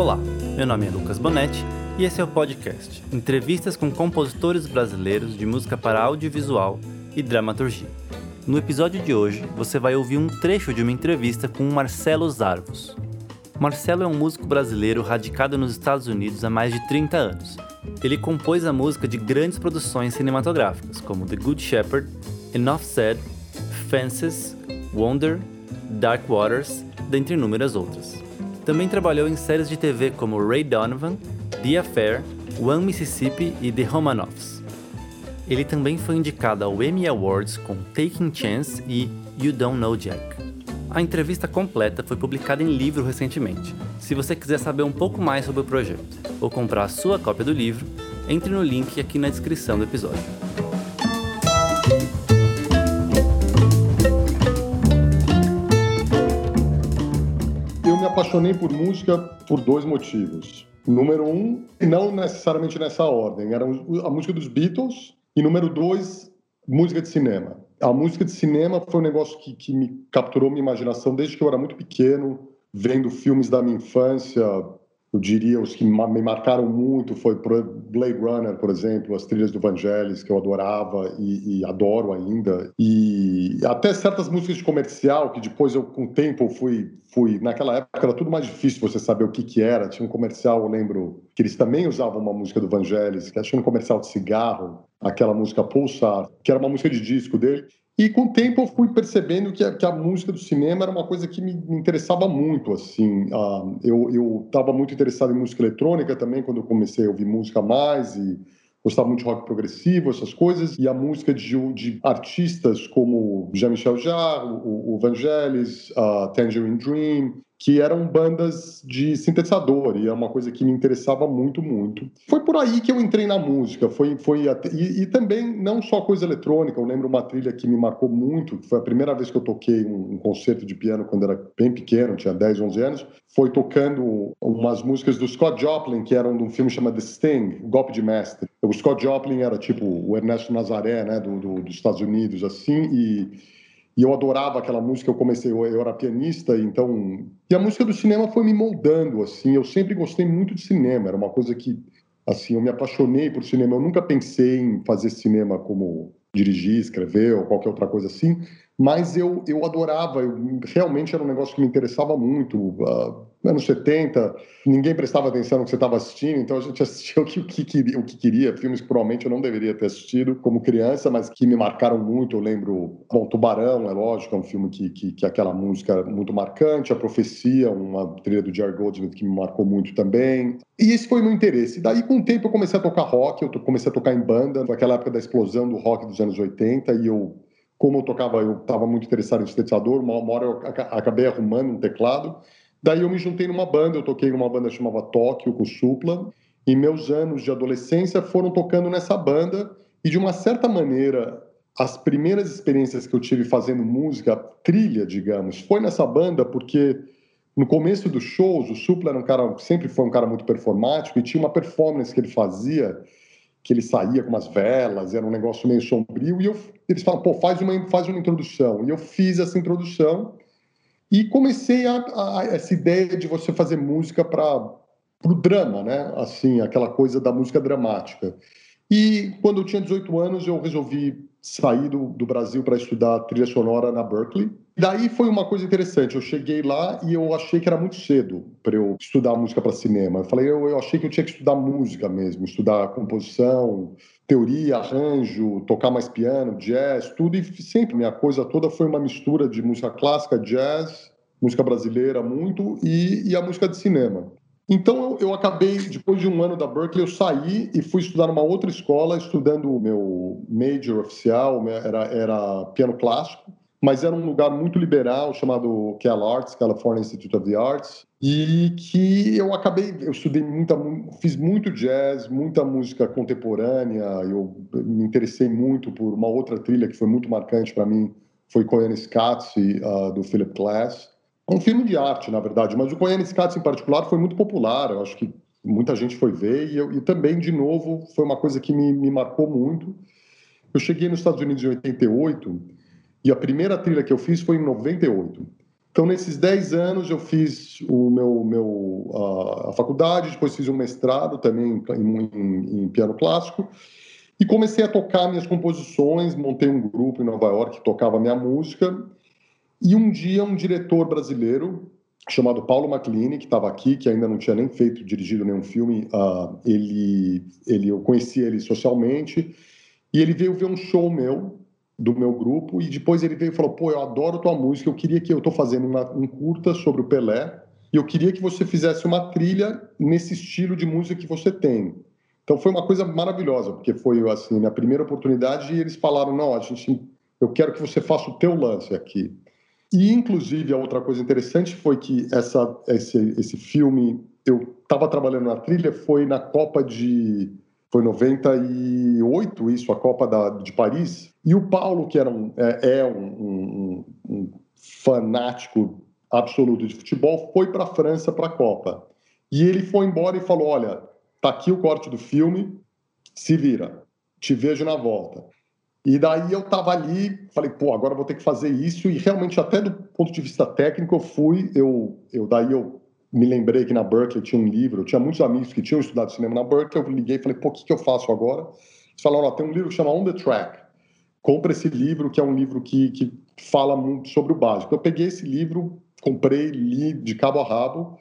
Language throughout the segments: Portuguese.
Olá, meu nome é Lucas Bonetti e esse é o podcast Entrevistas com compositores brasileiros de música para audiovisual e dramaturgia. No episódio de hoje, você vai ouvir um trecho de uma entrevista com Marcelo Zarvos. Marcelo é um músico brasileiro radicado nos Estados Unidos há mais de 30 anos. Ele compôs a música de grandes produções cinematográficas, como The Good Shepherd, Enough Said, Fences, Wonder, Dark Waters, dentre inúmeras outras. Também trabalhou em séries de TV como Ray Donovan, The Affair, One Mississippi e The Romanoffs. Ele também foi indicado ao Emmy Awards com Taking Chance e You Don't Know Jack. A entrevista completa foi publicada em livro recentemente. Se você quiser saber um pouco mais sobre o projeto ou comprar a sua cópia do livro, entre no link aqui na descrição do episódio. Apaixonei por música por dois motivos. Número um, não necessariamente nessa ordem, era a música dos Beatles. E número dois, música de cinema. A música de cinema foi um negócio que, que me capturou minha imaginação desde que eu era muito pequeno, vendo filmes da minha infância, eu diria, os que me marcaram muito foi Blade Runner, por exemplo, as trilhas do Vangelis, que eu adorava e, e, adoro ainda. E até certas músicas de comercial, que depois eu, com o tempo, fui, fui... Naquela época era tudo mais difícil você saber o que que era. Tinha um comercial, eu lembro, que eles também usavam uma música do Vangelis, que tinha um comercial de cigarro, aquela música Pulsar, que era uma música de disco dele. E com o tempo eu fui percebendo que a, que a música do cinema era uma coisa que me, interessava muito, assim. Uh, eu estava muito interessado em música eletrônica também, quando eu comecei a ouvir música mais e gostava muito de rock progressivo, essas coisas. E a música de, de artistas como Jean-Michel Jarre, o, o Vangelis, uh, Tangerine Dream, que eram bandas de sintetizador e é uma coisa que me interessava muito, muito. Foi por aí que eu entrei na música, foi, foi e, e, também não só coisa eletrônica, eu lembro uma trilha que me marcou muito, foi a primeira vez que eu toquei um, um concerto de piano quando era bem pequeno, tinha 10, 11 anos, foi tocando umas músicas do Scott Joplin, que eram de um filme chamado The Sting, Golpe de Mestre. O Scott Joplin era tipo o Ernesto Nazaré, né, do, do dos Estados Unidos, assim, e e eu adorava aquela música, eu comecei, eu era pianista, então... E a música do cinema foi me moldando, assim, eu sempre gostei muito de cinema, era uma coisa que, assim, eu me apaixonei por cinema, eu nunca pensei em fazer cinema como dirigir, escrever ou qualquer outra coisa assim, mas eu, eu adorava, eu, realmente era um negócio que me interessava muito. Uh, anos 70, ninguém prestava atenção no que você estava assistindo, então a gente assistia o que, o, que queria, o que queria, filmes que provavelmente eu não deveria ter assistido como criança, mas que me marcaram muito. Eu lembro, bom, Tubarão, é lógico, é um filme que, que, que aquela música é muito marcante, A Profecia, uma trilha do Jerry Goldsmith que me marcou muito também. E esse foi o meu interesse. E daí, com o tempo, eu comecei a tocar rock, eu comecei a tocar em banda, naquela época da explosão do rock dos anos 80, e eu como eu tocava, eu estava muito interessado em sintetizador, uma, hora eu acabei arrumando um teclado, daí eu me juntei numa banda, eu toquei numa banda chamada Tóquio, com Supla, e meus anos de adolescência foram tocando nessa banda, e de uma certa maneira, as primeiras experiências que eu tive fazendo música, trilha, digamos, foi nessa banda, porque no começo dos shows, o Supla era um cara, sempre foi um cara muito performático, e tinha uma performance que ele fazia, que ele saía com umas velas, era um negócio meio sombrio, e eu, eles falam, pô, faz uma, faz uma introdução. E eu fiz essa introdução e comecei a, a essa ideia de você fazer música para o drama, né? Assim, aquela coisa da música dramática. E quando eu tinha 18 anos, eu resolvi sair do, do Brasil para estudar trilha sonora na Berkeley. Daí foi uma coisa interessante. Eu cheguei lá e eu achei que era muito cedo para eu estudar música para cinema. Eu falei, eu, eu achei que eu tinha que estudar música mesmo, estudar composição, teoria, arranjo, tocar mais piano, jazz, tudo. E sempre minha coisa toda foi uma mistura de música clássica, jazz, música brasileira muito e, e a música de cinema. Então eu, acabei, depois de um ano da Berkeley, eu saí e fui estudar numa outra escola, estudando o meu major oficial, era, era piano clássico, mas era um lugar muito liberal chamado Cal Arts, California Institute of the Arts, e que eu acabei, eu estudei muita, fiz muito jazz, muita música contemporânea, eu me interessei muito por uma outra trilha que foi muito marcante para mim, foi Koyaanisqatsi, uh, do Philip Glass, é um filme de arte, na verdade, mas o Koyaanisqatsi em particular foi muito popular, eu acho que muita gente foi ver, e, eu, e também, de novo, foi uma coisa que me, me marcou muito. Eu cheguei nos Estados Unidos em 88, e a primeira trilha que eu fiz foi em 98. Então, nesses 10 anos, eu fiz o meu, meu, a, faculdade, depois fiz um mestrado também em, em, em, piano clássico, e comecei a tocar minhas composições, montei um grupo em Nova York que tocava minha música, e um dia um diretor brasileiro, chamado Paulo MacLean, que estava aqui, que ainda não tinha nem feito, dirigido nenhum filme, uh, ele, ele, eu conheci ele socialmente, e ele veio ver um show meu, do meu grupo, e depois ele veio e falou, pô, eu adoro tua música, eu queria que, eu estou fazendo uma, um curta sobre o Pelé, e eu queria que você fizesse uma trilha nesse estilo de música que você tem. Então foi uma coisa maravilhosa, porque foi assim, minha primeira oportunidade, e eles falaram, não, a gente, eu quero que você faça o teu lance aqui. E, inclusive, a outra coisa interessante foi que essa, esse, esse filme, eu estava trabalhando na trilha, foi na Copa de. Foi 98, isso, a Copa da, de Paris. E o Paulo, que era um, é, é um, um, um fanático absoluto de futebol, foi para a França para a Copa. E ele foi embora e falou: Olha, tá aqui o corte do filme, se vira, te vejo na volta. E daí eu tava ali, falei, pô, agora vou ter que fazer isso. E realmente, até do ponto de vista técnico, eu fui, eu, eu daí eu me lembrei que na Berkeley tinha um livro, eu tinha muitos amigos que tinham estudado cinema na Berkeley, eu liguei e falei, pô, o que, que eu faço agora? Eles falaram, tem um livro que chama On the Track. Compre esse livro, que é um livro que, que fala muito sobre o básico. Eu peguei esse livro, comprei, li de cabo a rabo,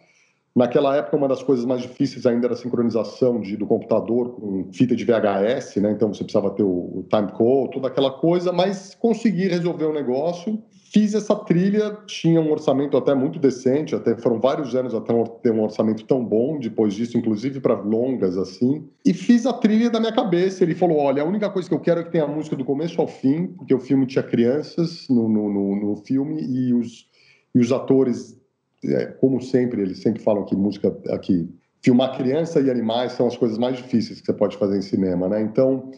Naquela época, uma das coisas mais difíceis ainda era a sincronização de, do computador com fita de VHS, né? Então você precisava ter o, o timecode, toda aquela coisa, mas consegui resolver o negócio. Fiz essa trilha, tinha um orçamento até muito decente, até foram vários anos até ter um orçamento tão bom, depois disso, inclusive para longas assim. E fiz a trilha da minha cabeça. Ele falou: Olha, a única coisa que eu quero é que tenha a música do começo ao fim, porque o filme tinha crianças no, no, no, no filme e os, e os atores é, como sempre, eles sempre falam que música aqui, filmar criança e animais são as coisas mais difíceis que você pode fazer em cinema, né? Então,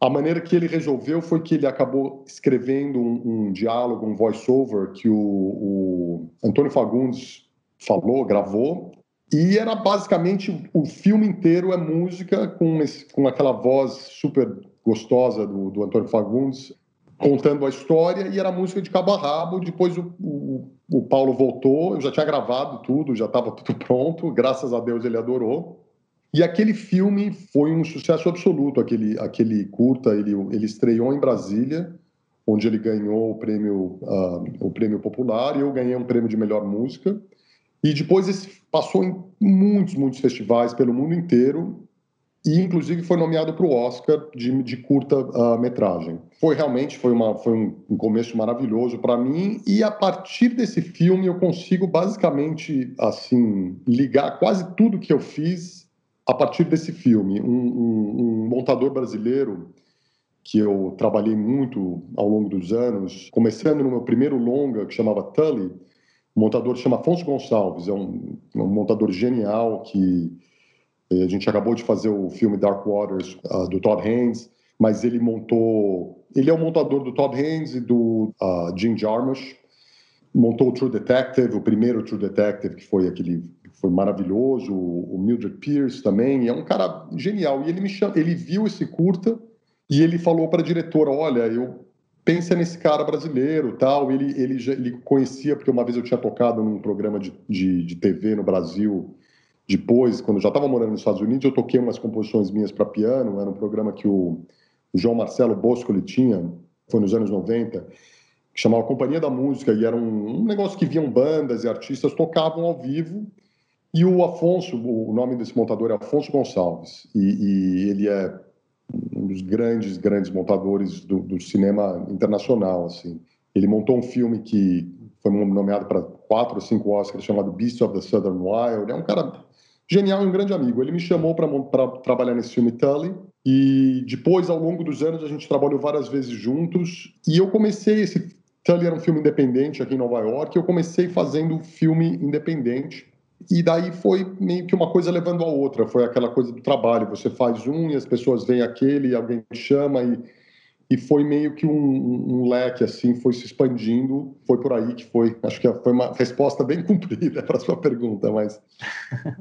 a maneira que ele resolveu foi que ele acabou escrevendo um, um diálogo, um voice-over que o, o, Antônio Fagundes falou, gravou, e era basicamente o filme inteiro é música com, esse, com aquela voz super gostosa do, do Antônio Fagundes contando a história e era música de cabo a rabo. Depois o, o, o Paulo voltou, eu já tinha gravado tudo, já estava tudo pronto, graças a Deus ele adorou. E aquele filme foi um sucesso absoluto, aquele, aquele curta, ele, ele estreou em Brasília, onde ele ganhou o prêmio, uh, o prêmio popular, e eu ganhei um prêmio de melhor música. E depois esse passou em muitos, muitos festivais pelo mundo inteiro, e inclusive foi nomeado para o Oscar de, de curta uh, metragem. Foi realmente foi, uma, foi um, um começo maravilhoso para mim e a partir desse filme eu consigo basicamente assim ligar quase tudo que eu fiz a partir desse filme. Um, um, um montador brasileiro que eu trabalhei muito ao longo dos anos, começando no meu primeiro longa que chamava Tully, o montador chama Afonso Gonçalves, é um, um montador genial que a gente acabou de fazer o filme Dark Waters uh, do Todd Haynes, mas ele montou. Ele é o montador do Todd Haynes e do uh, Jim Jarmusch. Montou o True Detective, o primeiro True Detective, que foi aquele foi maravilhoso. O Mildred Pierce também. é um cara genial. E ele me chama, ele viu esse curta e ele falou para a diretora: Olha, eu pensa nesse cara brasileiro, tal. Ele ele já, ele conhecia porque uma vez eu tinha tocado num programa de, de, de TV no Brasil depois, quando eu já estava morando nos Estados Unidos, eu toquei umas composições minhas para piano, era um programa que o, o João Marcelo Bosco ele tinha, foi nos anos 90, que chamava Companhia da Música, e era um, um negócio que viam bandas e artistas tocavam ao vivo, e o Afonso, o nome desse montador é Afonso Gonçalves, e, e ele é um dos grandes, grandes montadores do, do, cinema internacional, assim. Ele montou um filme que foi nomeado para quatro ou cinco Oscars, chamado Beast of the Southern Wild. É um cara genial e um grande amigo. Ele me chamou para trabalhar nesse filme Tully e depois, ao longo dos anos, a gente trabalhou várias vezes juntos e eu comecei esse Tully era um filme independente aqui em Nova York. Eu comecei fazendo filme independente e daí foi meio que uma coisa levando a outra. Foi aquela coisa do trabalho. Você faz um e as pessoas veem aquele, e alguém chama e e foi meio que um, um, leque assim, foi se expandindo, foi por aí que foi. Acho que foi uma resposta bem cumprida para sua pergunta, mas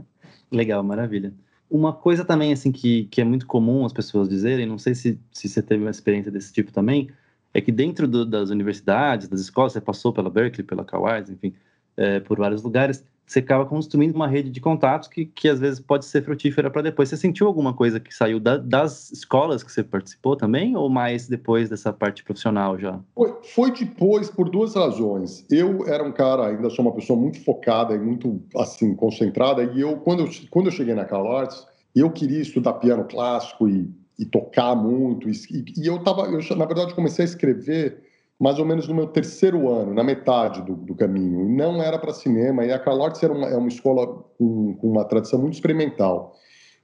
Legal, maravilha. Uma coisa também, assim, que, que é muito comum as pessoas dizerem, não sei se, se você teve uma experiência desse tipo também, é que dentro do, das universidades, das escolas, você passou pela Berkeley, pela Kawais, enfim, é, por vários lugares, você acaba construindo uma rede de contatos que, que às vezes pode ser frutífera para depois. Você sentiu alguma coisa que saiu da, das escolas que você participou também, ou mais depois dessa parte profissional já? Foi, foi, depois por duas razões. Eu era um cara, ainda sou uma pessoa muito focada e muito assim concentrada, e eu quando eu, quando eu cheguei na Cal Arts, eu queria estudar piano clássico e, e tocar muito, e, e eu estava, eu na verdade comecei a escrever mais ou menos no meu terceiro ano, na metade do, do caminho. E não era para cinema. E a Carl Ortiz era uma, é uma escola com, com, uma tradição muito experimental.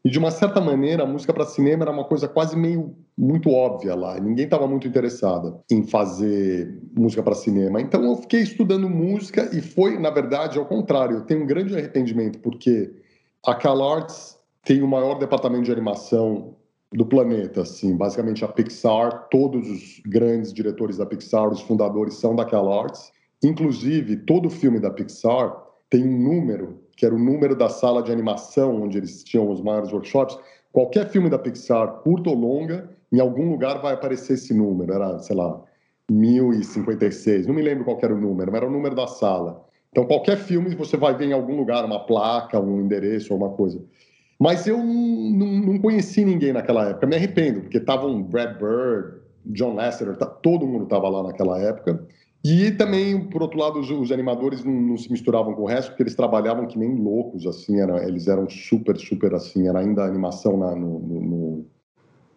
E, de uma certa maneira, a música para cinema era uma coisa quase meio muito óbvia lá. Ninguém estava muito interessada em fazer música para cinema. Então, eu fiquei estudando música e foi, na verdade, ao contrário. Eu tenho um grande arrependimento, porque a CalArts tem o maior departamento de animação do planeta, assim. Basicamente a Pixar, todos os grandes diretores da Pixar, os fundadores são da CalArts. Inclusive, todo filme da Pixar tem um número, que era o número da sala de animação onde eles tinham os maiores workshops. Qualquer filme da Pixar, curto ou longa, em algum lugar vai aparecer esse número. Era, sei lá, 1056. Não me lembro qual era o número, mas era o número da sala. Então, qualquer filme você vai ver em algum lugar uma placa, um endereço ou uma coisa. Mas eu não, não conheci ninguém naquela época. Me arrependo, porque estavam Brad Bird, John Lasseter, tá, todo mundo estava lá naquela época. E também, por outro lado, os, os animadores não, não, se misturavam com o resto, porque eles trabalhavam que nem loucos, assim, era, eles eram super, super, assim, era ainda animação na, no, no,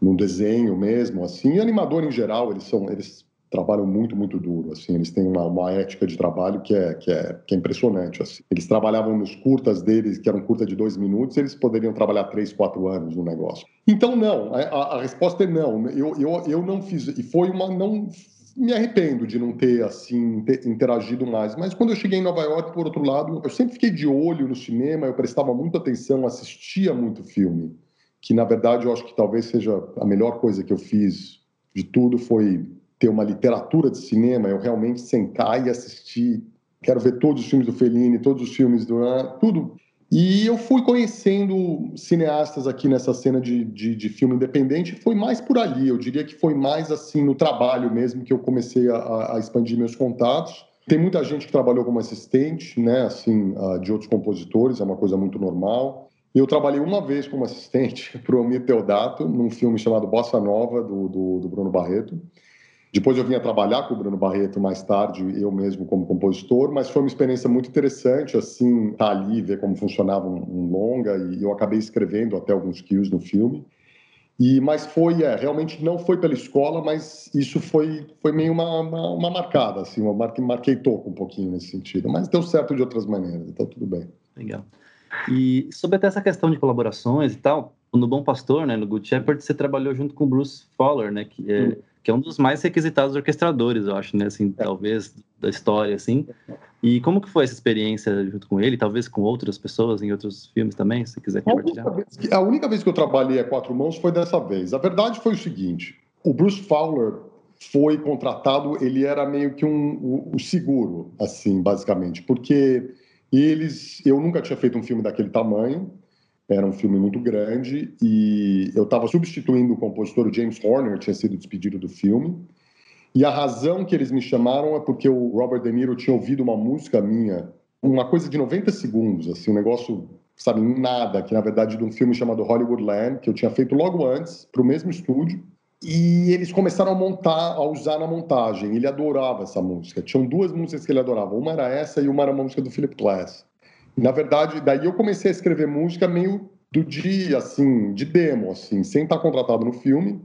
no, desenho mesmo, assim. E animador, em geral, eles são, eles trabalham muito, muito duro, assim, eles têm uma, uma ética de trabalho que é, que é, que é impressionante, assim. Eles trabalhavam nos curtas deles, que eram curta de dois minutos, eles poderiam trabalhar três, quatro anos no negócio. Então, não, a, a resposta é não, eu, eu, eu não fiz, e foi uma, não, me arrependo de não ter, assim, ter interagido mais, mas quando eu cheguei em Nova York, por outro lado, eu sempre fiquei de olho no cinema, eu prestava muita atenção, assistia muito filme, que, na verdade, eu acho que talvez seja a melhor coisa que eu fiz de tudo foi ter uma literatura de cinema, eu realmente sentar e assistir. Quero ver todos os filmes do Fellini, todos os filmes do. tudo. E eu fui conhecendo cineastas aqui nessa cena de, de, de, filme independente, foi mais por ali, eu diria que foi mais assim no trabalho mesmo que eu comecei a, a expandir meus contatos. Tem muita gente que trabalhou como assistente, né, assim, de outros compositores, é uma coisa muito normal. Eu trabalhei uma vez como assistente para o Almir Teodato, num filme chamado Bossa Nova, do, do, do Bruno Barreto. Depois eu vim a trabalhar com o Bruno Barreto mais tarde, eu mesmo como compositor, mas foi uma experiência muito interessante, assim, estar tá ali, ver como funcionava um, um longa, e eu acabei escrevendo até alguns kills no filme. E, mas foi, é, realmente não foi pela escola, mas isso foi, foi meio uma, uma, uma marcada, assim, uma marca, marquei toco um pouquinho nesse sentido, mas deu certo de outras maneiras, então tudo bem. Legal. E sobre até essa questão de colaborações e tal, no Bom Pastor, né, no Good Shepherd, você trabalhou junto com o Bruce Fowler, né, que é, hum que é um dos mais requisitados orquestradores, eu acho, né? Assim, é. talvez da história, assim. E como que foi essa experiência junto com ele, talvez com outras pessoas em outros filmes também, se quiser compartilhar? A única, que, a única vez que eu trabalhei a quatro mãos foi dessa vez. A verdade foi o seguinte: o Bruce Fowler foi contratado, ele era meio que um o, o seguro, assim, basicamente, porque eles, eu nunca tinha feito um filme daquele tamanho. Era um filme muito grande e eu estava substituindo o compositor James Horner, tinha sido despedido do filme. E a razão que eles me chamaram é porque o Robert De Niro tinha ouvido uma música minha, uma coisa de 90 segundos, assim, um negócio, sabe, nada, que na verdade de um filme chamado Hollywoodland, que eu tinha feito logo antes, para o mesmo estúdio. E eles começaram a montar, a usar na montagem. Ele adorava essa música. Tinham duas músicas que ele adorava. Uma era essa e uma era uma música do Philip Glass. Na verdade, daí eu comecei a escrever música meio do dia, assim, de demo, assim, sem estar contratado no filme.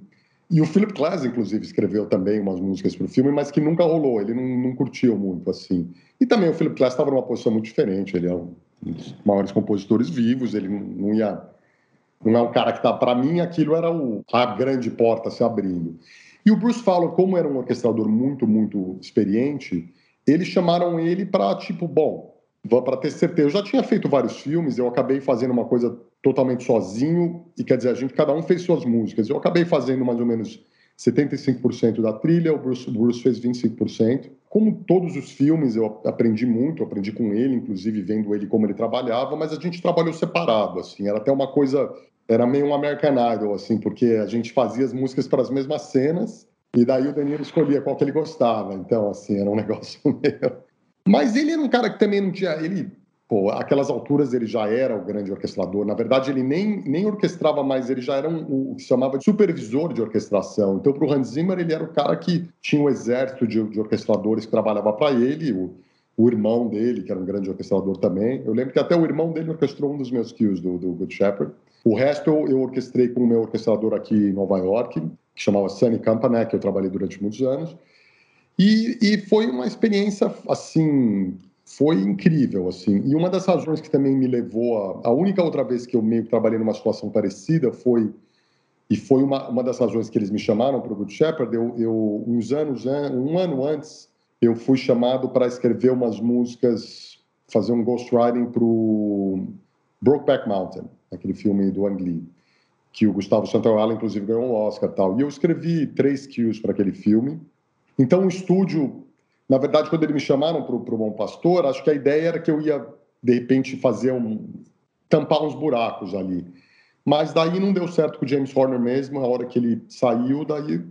E o Philip Glass, inclusive, escreveu também umas músicas para o filme, mas que nunca rolou, ele não, não curtiu muito, assim. E também o Philip Glass estava numa posição muito diferente, ele é um dos maiores compositores vivos, ele não ia... Não é um cara que tá... Para mim, aquilo era o, a grande porta se abrindo. E o Bruce Fowler, como era um orquestrador muito, muito experiente, eles chamaram ele para, tipo, bom, para ter certeza. Eu já tinha feito vários filmes, eu acabei fazendo uma coisa totalmente sozinho, e quer dizer, a gente, cada um fez suas músicas. Eu acabei fazendo mais ou menos 75% da trilha, o Bruce, Bruce fez 25%. Como todos os filmes, eu aprendi muito, aprendi com ele, inclusive vendo ele como ele trabalhava, mas a gente trabalhou separado, assim, era até uma coisa, era meio um American Idol, assim, porque a gente fazia as músicas para as mesmas cenas, e daí o Danilo escolhia qual que ele gostava, então, assim, era um negócio meio Mas ele era um cara que também não tinha. Ele, pô, aquelas alturas ele já era o grande orquestrador. Na verdade, ele nem, nem orquestrava mais, ele já era um, o que se chamava de supervisor de orquestração. Então, para o Hans Zimmer, ele era o cara que tinha um exército de, de orquestradores que trabalhava para ele. O, o irmão dele, que era um grande orquestrador também. Eu lembro que até o irmão dele orquestrou um dos meus kills do, do Good Shepherd. O resto eu, eu orquestrei com o meu orquestrador aqui em Nova York, que chamava Sunny Campanet, que eu trabalhei durante muitos anos. E, e foi uma experiência, assim, foi incrível, assim. E uma das razões que também me levou a... A única outra vez que eu meio que trabalhei numa situação parecida foi... E foi uma, uma das razões que eles me chamaram para o Good Shepherd. Eu, eu, uns anos, um ano antes, eu fui chamado para escrever umas músicas, fazer um ghostwriting para o Brokeback Mountain, aquele filme do Ang Lee, que o Gustavo Santaolalla, inclusive, ganhou um Oscar tal. E eu escrevi três kills para aquele filme. Então, o estúdio, na verdade, quando eles me chamaram para o Bom Pastor, acho que a ideia era que eu ia, de repente, fazer um. tampar uns buracos ali. Mas daí não deu certo com o James Horner mesmo, a hora que ele saiu, daí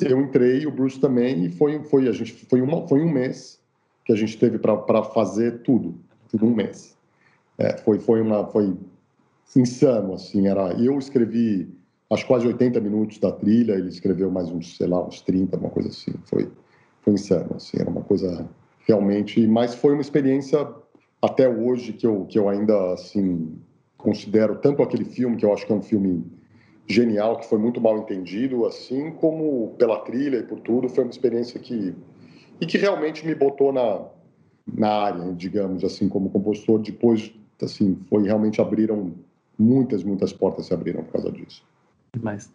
eu entrei, o Bruce também, e foi, foi, a gente, foi, uma, foi um mês que a gente teve para fazer tudo, tudo um mês. É, foi, foi, uma, foi insano, assim, era, eu escrevi acho quase 80 minutos da trilha, ele escreveu mais uns, sei lá, uns 30, uma coisa assim, foi, foi insano, assim, era uma coisa realmente, mas foi uma experiência até hoje que eu, que eu ainda, assim, considero tanto aquele filme, que eu acho que é um filme genial, que foi muito mal entendido, assim como pela trilha e por tudo, foi uma experiência que e que realmente me botou na na área, digamos assim, como compositor. Depois, assim, foi realmente abriram muitas, muitas portas se abriram por causa disso. Mas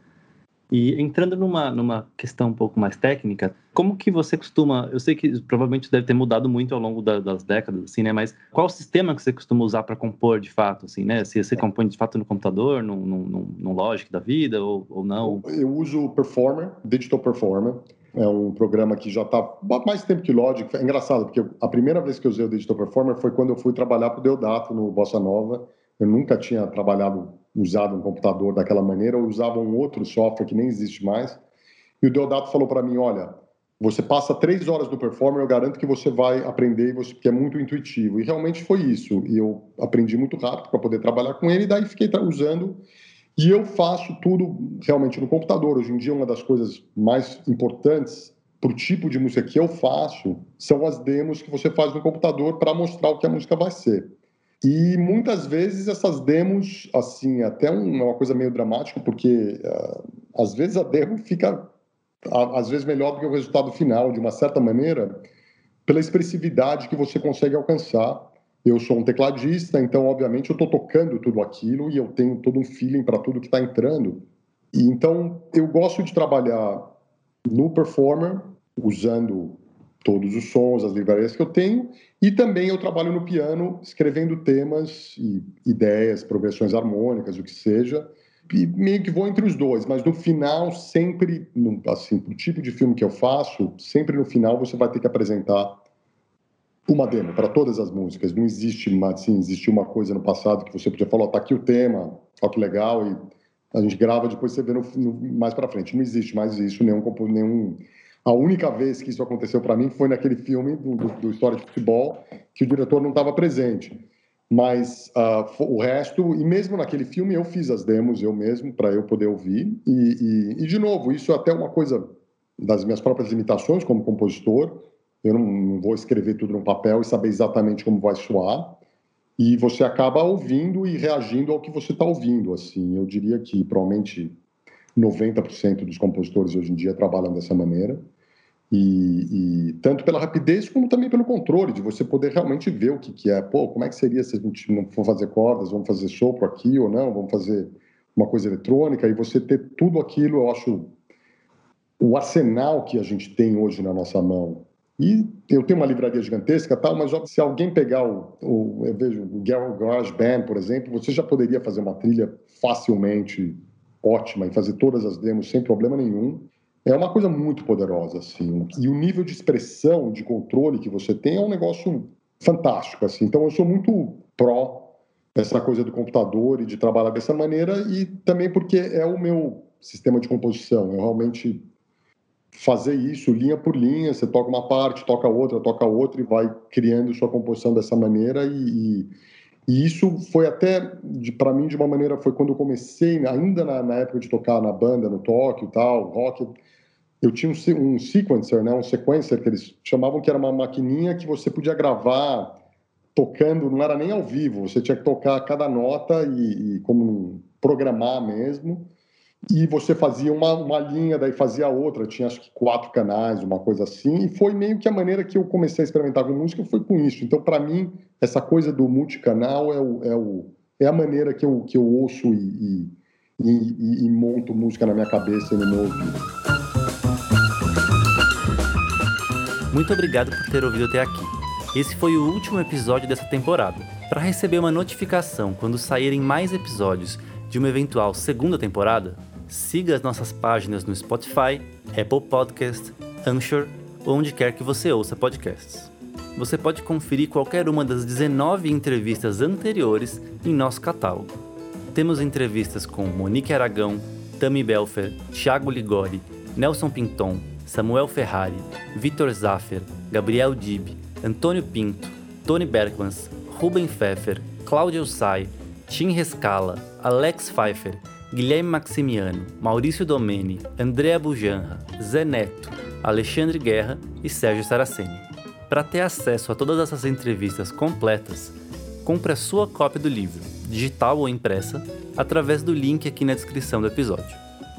e entrando numa, numa questão um pouco mais técnica, como que você costuma, eu sei que provavelmente deve ter mudado muito ao longo da, das décadas, assim, né? Mas qual o sistema que você costuma usar para compor de fato, assim, né? Se você compõe de fato no computador, no, no, Logic da vida ou, ou não? Eu uso o Performer, Digital Performer. É um programa que já está mais tempo que Logic. É engraçado, porque a primeira vez que eu usei o Digital Performer foi quando eu fui trabalhar para o Deodato no Bossa Nova. Eu nunca tinha trabalhado usado um computador daquela maneira, ou usava um outro software que nem existe mais. E o Deodato falou para mim: olha, você passa três horas no Performer, eu garanto que você vai aprender, porque é muito intuitivo. E realmente foi isso. E eu aprendi muito rápido para poder trabalhar com ele, e daí fiquei usando. E eu faço tudo realmente no computador. Hoje em dia, uma das coisas mais importantes para o tipo de música que eu faço são as demos que você faz no computador para mostrar o que a música vai ser. E muitas vezes essas demos, assim, até uma coisa meio dramática, porque uh, às vezes a demo fica, às vezes, melhor do que o resultado final, de uma certa maneira, pela expressividade que você consegue alcançar. Eu sou um tecladista, então, obviamente, eu estou tocando tudo aquilo e eu tenho todo um feeling para tudo que está entrando. E, então, eu gosto de trabalhar no Performer, usando todos os sons, as livrarias que eu tenho, e também eu trabalho no piano escrevendo temas e ideias, progressões harmônicas, o que seja, e meio que vou entre os dois, mas no final sempre, assim, pro tipo de filme que eu faço, sempre no final você vai ter que apresentar uma demo para todas as músicas. Não existe, assim, existiu uma coisa no passado que você podia falar, oh, tá aqui o tema, olha que legal, e a gente grava, depois você vê no, no, mais para frente. Não existe mais isso, nenhum, nenhum a única vez que isso aconteceu para mim foi naquele filme do, do, do, História de Futebol, que o diretor não estava presente. Mas uh, o resto, e mesmo naquele filme, eu fiz as demos eu mesmo, para eu poder ouvir. E, e, e, de novo, isso é até uma coisa das minhas próprias limitações como compositor. Eu não, não vou escrever tudo no papel e saber exatamente como vai soar. E você acaba ouvindo e reagindo ao que você está ouvindo. Assim, eu diria que provavelmente 90% dos compositores hoje em dia trabalham dessa maneira. E, e, tanto pela rapidez como também pelo controle, de você poder realmente ver o que, que é. Pô, como é que seria se a gente não for fazer cordas, vamos fazer sopro aqui ou não, vamos fazer uma coisa eletrônica, e você ter tudo aquilo, eu acho o arsenal que a gente tem hoje na nossa mão. E eu tenho uma livraria gigantesca, tal, mas se alguém pegar o, o eu vejo o Garage Band, por exemplo, você já poderia fazer uma trilha facilmente ótima e fazer todas as demos sem problema nenhum. É uma coisa muito poderosa, assim. E o nível de expressão, de controle que você tem é um negócio fantástico, assim. Então eu sou muito pró essa coisa do computador e de trabalhar dessa maneira e também porque é o meu sistema de composição. Eu realmente fazer isso linha por linha. Você toca uma parte, toca outra, toca outra e vai criando sua composição dessa maneira. E, e, e isso foi até, para mim, de uma maneira, foi quando eu comecei, ainda na, na, época de tocar na banda, no Tóquio e tal, rock. Eu tinha um, um sequencer, né, um sequencer que eles chamavam que era uma maquininha que você podia gravar tocando, não era nem ao vivo, você tinha que tocar cada nota e, e como programar mesmo e você fazia uma, uma linha, daí fazia outra, tinha acho que quatro canais, uma coisa assim, e foi meio que a maneira que eu comecei a experimentar com música foi com isso. Então, para mim, essa coisa do multicanal é, o, é, o, é a maneira que eu, que eu ouço e, e, e, e monto música na minha cabeça e no meu ouvido. Muito obrigado por ter ouvido até aqui. Esse foi o último episódio dessa temporada. Para receber uma notificação quando saírem mais episódios de uma eventual segunda temporada, siga as nossas páginas no Spotify, Apple Podcast, Anchor ou onde quer que você ouça podcasts. Você pode conferir qualquer uma das 19 entrevistas anteriores em nosso catálogo. Temos entrevistas com Monique Aragão, Tami Belfer, Thiago Ligori, Nelson Pinton, Samuel Ferrari, Vitor Zaffer, Gabriel Dib, Antônio Pinto, Tony Berkmans, Ruben Pfeffer, Cláudio Sai, Tim Rescala, Alex Pfeiffer, Guilherme Maximiano, Maurício Domeni, Andrea Bujanra, Zé Neto, Alexandre Guerra e Sérgio Saraceni. Para ter acesso a todas essas entrevistas completas, compre a sua cópia do livro, digital ou impressa, através do link aqui na descrição do episódio.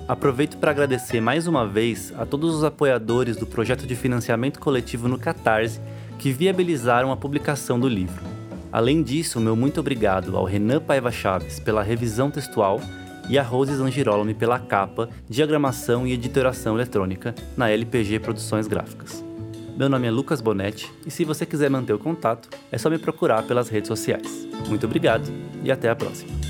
Aproveito para agradecer mais uma vez a todos os apoiadores do projeto de financiamento coletivo no Catarse que viabilizaram a publicação do livro. Além disso, meu muito obrigado ao Renan Paiva Chaves pela revisão textual e a Rose Zangirolami pela capa, diagramação e editoração eletrônica na LPG Produções Gráficas. Meu nome é Lucas Bonetti e se você quiser manter o contato, é só me procurar pelas redes sociais. Muito obrigado e até a próxima.